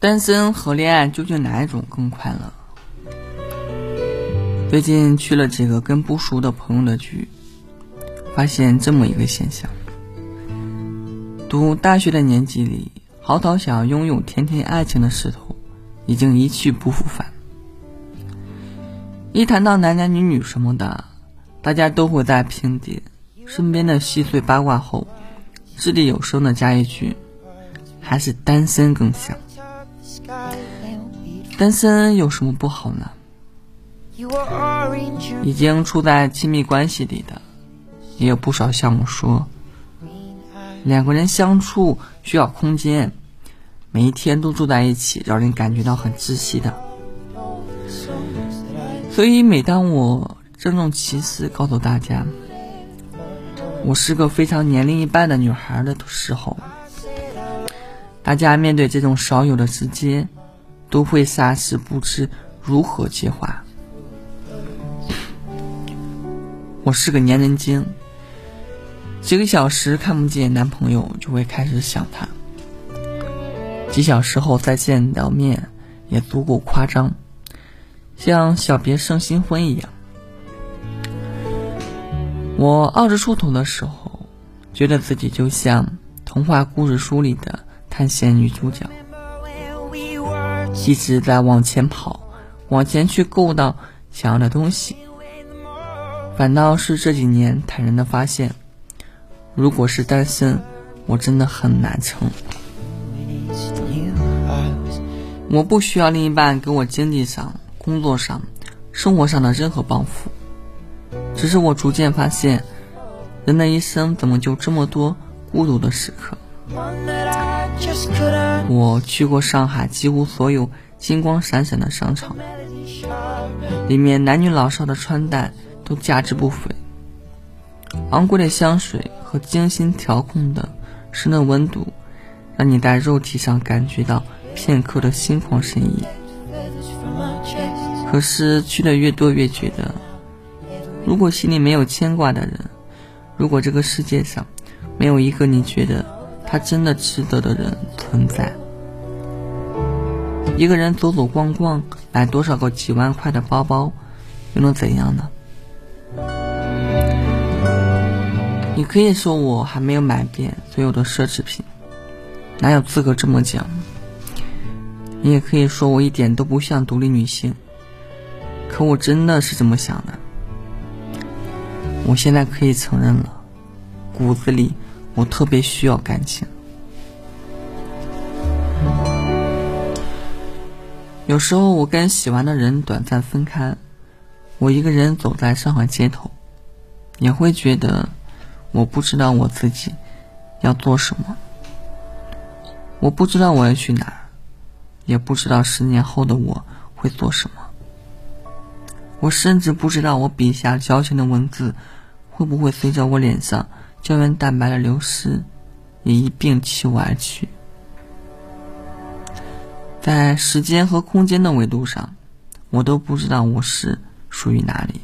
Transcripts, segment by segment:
单身和恋爱究竟哪一种更快乐？最近去了几个跟不熟的朋友的局，发现这么一个现象：读大学的年纪里，嚎啕想要拥有甜甜爱情的势头，已经一去不复返。一谈到男男女女什么的，大家都会在评点身边的细碎八卦后，掷地有声的加一句：“还是单身更香。”单身有什么不好呢？已经处在亲密关系里的，也有不少像我说，两个人相处需要空间，每一天都住在一起，让人感觉到很窒息的。所以，每当我郑重其事告诉大家，我是个非常年龄一半的女孩的时候，大家面对这种少有的直接，都会霎时不知如何接话。我是个粘人精，几个小时看不见男朋友就会开始想他，几小时后再见到面也足够夸张，像小别胜新婚一样。我二十出头的时候，觉得自己就像童话故事书里的探险女主角，一直在往前跑，往前去够到想要的东西。反倒是这几年坦然的发现，如果是单身，我真的很难撑。我不需要另一半给我经济上、工作上、生活上的任何帮扶，只是我逐渐发现，人的一生怎么就这么多孤独的时刻？我去过上海几乎所有金光闪闪的商场，里面男女老少的穿戴。都价值不菲，昂贵的香水和精心调控的室内温度，让你在肉体上感觉到片刻的心旷神怡。可是去的越多，越觉得，如果心里没有牵挂的人，如果这个世界上没有一个你觉得他真的值得的人存在，一个人走走逛逛，买多少个几万块的包包，又能怎样呢？你可以说我还没有买遍所有的奢侈品，哪有资格这么讲？你也可以说我一点都不像独立女性，可我真的是这么想的。我现在可以承认了，骨子里我特别需要感情。有时候我跟喜欢的人短暂分开，我一个人走在上海街头，也会觉得。我不知道我自己要做什么，我不知道我要去哪，也不知道十年后的我会做什么。我甚至不知道我笔下矫情的文字会不会随着我脸上胶原蛋白的流失，也一并弃我而去。在时间和空间的维度上，我都不知道我是属于哪里。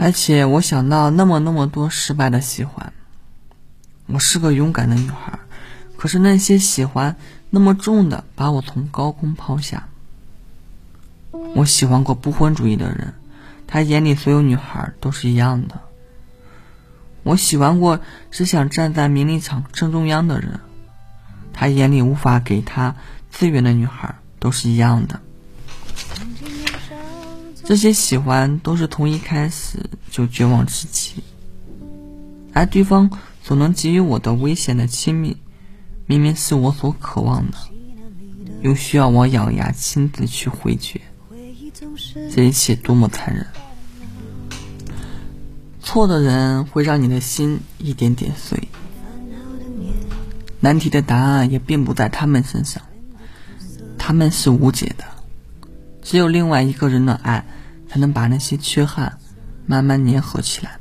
而且我想到那么那么多失败的喜欢，我是个勇敢的女孩，可是那些喜欢那么重的把我从高空抛下。我喜欢过不婚主义的人，他眼里所有女孩都是一样的。我喜欢过只想站在名利场正中央的人，他眼里无法给他资源的女孩都是一样的。这些喜欢都是从一开始就绝望至极，而对方所能给予我的危险的亲密，明明是我所渴望的，又需要我咬牙亲自去回绝，这一切多么残忍！错的人会让你的心一点点碎，难题的答案也并不在他们身上，他们是无解的。只有另外一个人的爱，才能把那些缺憾慢慢粘合起来。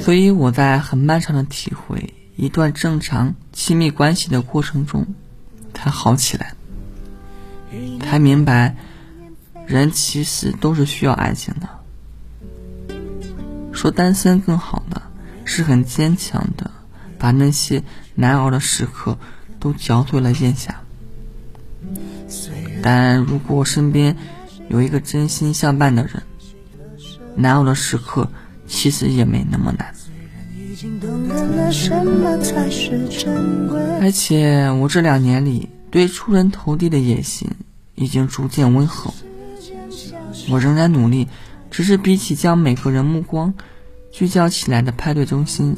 所以我在很漫长的体会一段正常亲密关系的过程中，才好起来，才明白人其实都是需要爱情的。说单身更好的，是很坚强的把那些难熬的时刻都嚼碎了咽下。但如果我身边有一个真心相伴的人，难熬的时刻其实也没那么难。而且我这两年里对出人头地的野心已经逐渐温和，我仍然努力，只是比起将每个人目光聚焦起来的派对中心，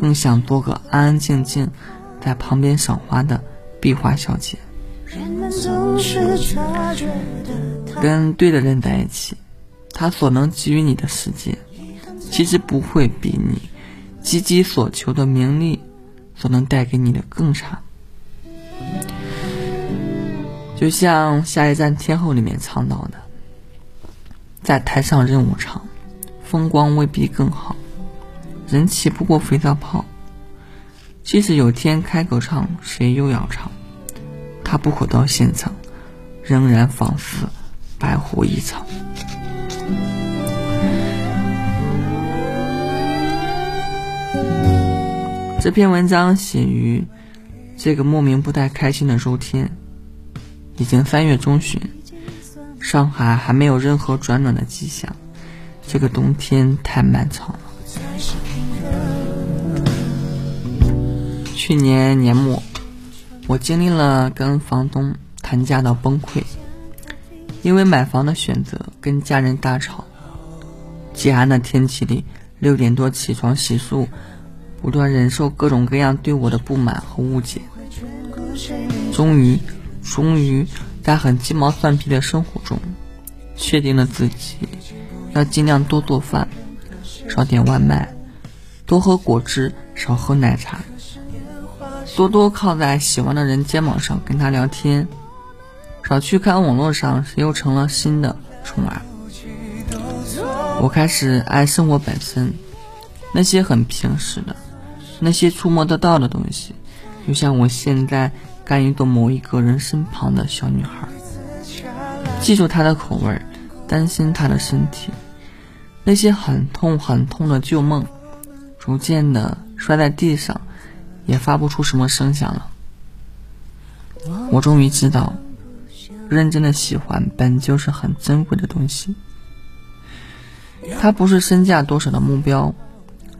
更想做个安安静静在旁边赏花的壁画小姐。跟对的人在一起，他所能给予你的世界，其实不会比你。积极所求的名利，所能带给你的更差。就像《下一站天后》里面唱到的，在台上任务长，风光未必更好，人气不过肥皂泡。即使有天开口唱，谁又要唱？他不可到现场，仍然仿似白活一场。这篇文章写于这个莫名不太开心的周天，已经三月中旬，上海还没有任何转暖的迹象。这个冬天太漫长了。去年年末，我经历了跟房东谈价到崩溃，因为买房的选择跟家人大吵。极寒的天气里，六点多起床洗漱。不断忍受各种各样对我的不满和误解，终于，终于在很鸡毛蒜皮的生活中，确定了自己要尽量多做饭，少点外卖，多喝果汁，少喝奶茶，多多靠在喜欢的人肩膀上跟他聊天，少去看网络上谁又成了新的宠儿。我开始爱生活本身，那些很平时的。那些触摸得到的东西，就像我现在甘于做某一个人身旁的小女孩，记住她的口味，担心她的身体。那些很痛很痛的旧梦，逐渐的摔在地上，也发不出什么声响了。我终于知道，认真的喜欢本就是很珍贵的东西。它不是身价多少的目标，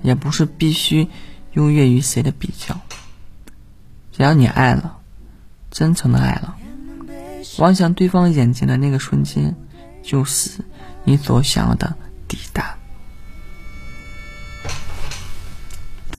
也不是必须。优越于谁的比较？只要你爱了，真诚的爱了，望向对方眼睛的那个瞬间，就是你所想要的抵达。